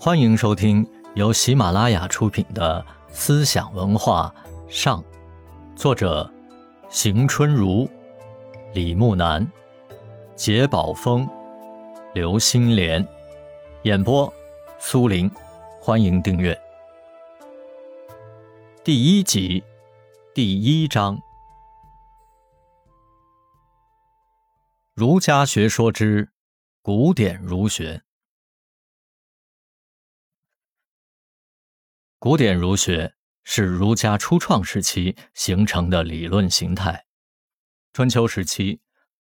欢迎收听由喜马拉雅出品的《思想文化上》，作者邢春如、李木南、杰宝峰、刘新莲，演播苏林。欢迎订阅。第一集，第一章：儒家学说之古典儒学。古典儒学是儒家初创时期形成的理论形态。春秋时期，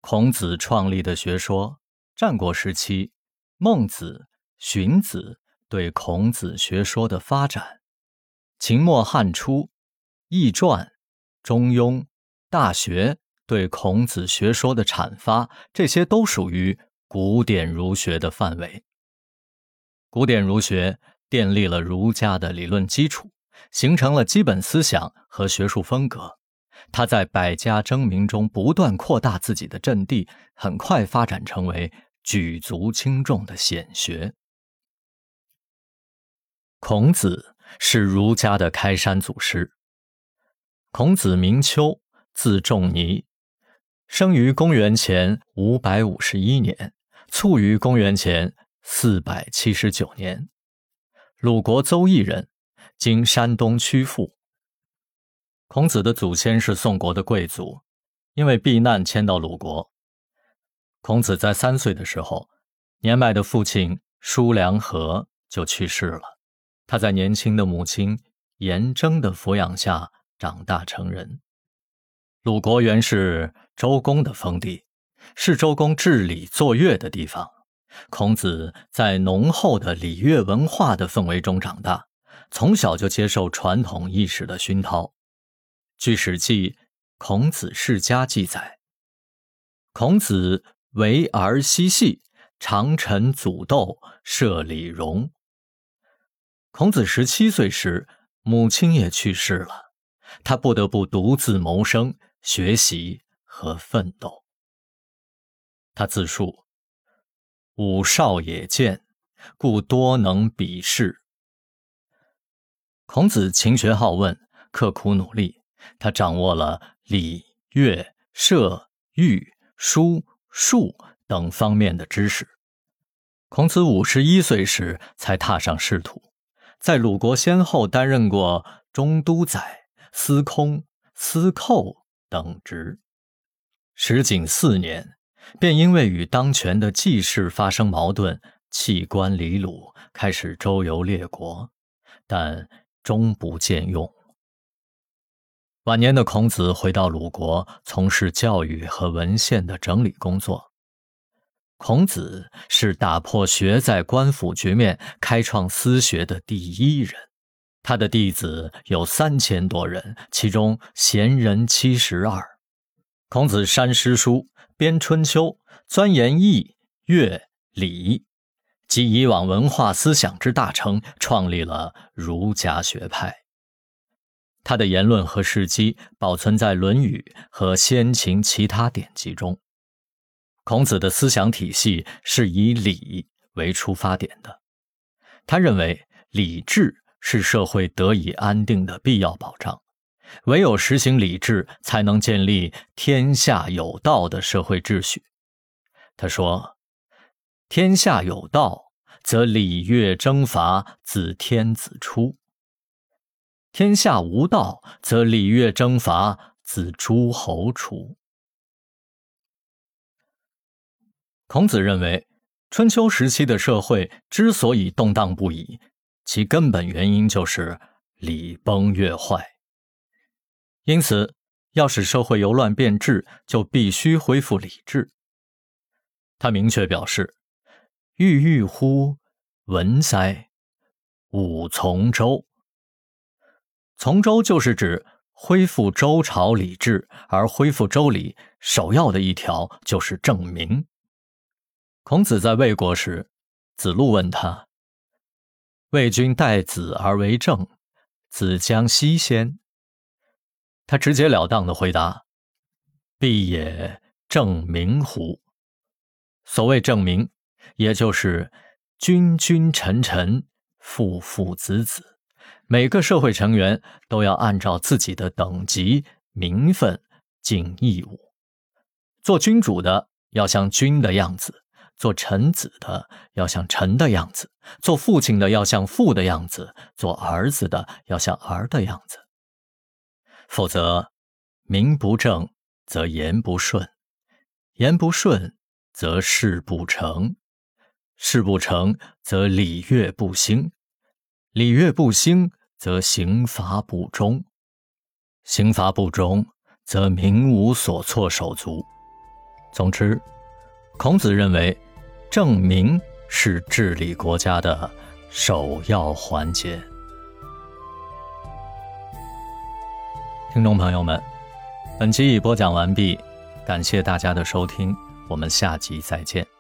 孔子创立的学说；战国时期，孟子、荀子对孔子学说的发展；秦末汉初，《易传》《中庸》《大学》对孔子学说的阐发，这些都属于古典儒学的范围。古典儒学。奠立了儒家的理论基础，形成了基本思想和学术风格。他在百家争鸣中不断扩大自己的阵地，很快发展成为举足轻重的显学。孔子是儒家的开山祖师。孔子名丘，字仲尼，生于公元前五百五十一年，卒于公元前四百七十九年。鲁国邹邑人，今山东曲阜。孔子的祖先是宋国的贵族，因为避难迁到鲁国。孔子在三岁的时候，年迈的父亲叔梁纥就去世了，他在年轻的母亲颜征的抚养下长大成人。鲁国原是周公的封地，是周公治理作乐的地方。孔子在浓厚的礼乐文化的氛围中长大，从小就接受传统意识的熏陶。据《史记·孔子世家》记载，孔子为儿嬉戏，常陈祖斗，设礼容。孔子十七岁时，母亲也去世了，他不得不独自谋生、学习和奋斗。他自述。五少也见，故多能比视。孔子勤学好问，刻苦努力，他掌握了礼、乐、射、御、书、数等方面的知识。孔子五十一岁时才踏上仕途，在鲁国先后担任过中都宰、司空、司寇等职。时仅四年。便因为与当权的季氏发生矛盾，弃官离鲁，开始周游列国，但终不见用。晚年的孔子回到鲁国，从事教育和文献的整理工作。孔子是打破学在官府局面、开创私学的第一人，他的弟子有三千多人，其中贤人七十二。孔子删诗书。编《春秋》，钻研易、乐、礼，集以往文化思想之大成，创立了儒家学派。他的言论和事迹保存在《论语》和先秦其他典籍中。孔子的思想体系是以礼为出发点的，他认为礼制是社会得以安定的必要保障。唯有实行礼制，才能建立天下有道的社会秩序。他说：“天下有道，则礼乐征伐自天子出；天下无道，则礼乐征伐自诸侯出。”孔子认为，春秋时期的社会之所以动荡不已，其根本原因就是礼崩乐坏。因此，要使社会由乱变治，就必须恢复礼制。他明确表示：“郁郁乎文哉，吾从周。”从周就是指恢复周朝礼制，而恢复周礼首要的一条就是正名。孔子在魏国时，子路问他：“魏君待子而为政，子将西先？”他直截了当的回答：“必也正名乎？所谓正名，也就是君君臣臣，父父子子，每个社会成员都要按照自己的等级、名分尽义务。做君主的要像君的样子，做臣子的要像臣的样子，做父亲的要像父的样子，做儿子的要像儿的样子。否则，名不正则言不顺，言不顺则事不成，事不成则礼乐不兴，礼乐不兴则刑罚不忠，刑罚不忠则民无所措手足。总之，孔子认为，正名是治理国家的首要环节。听众朋友们，本期已播讲完毕，感谢大家的收听，我们下集再见。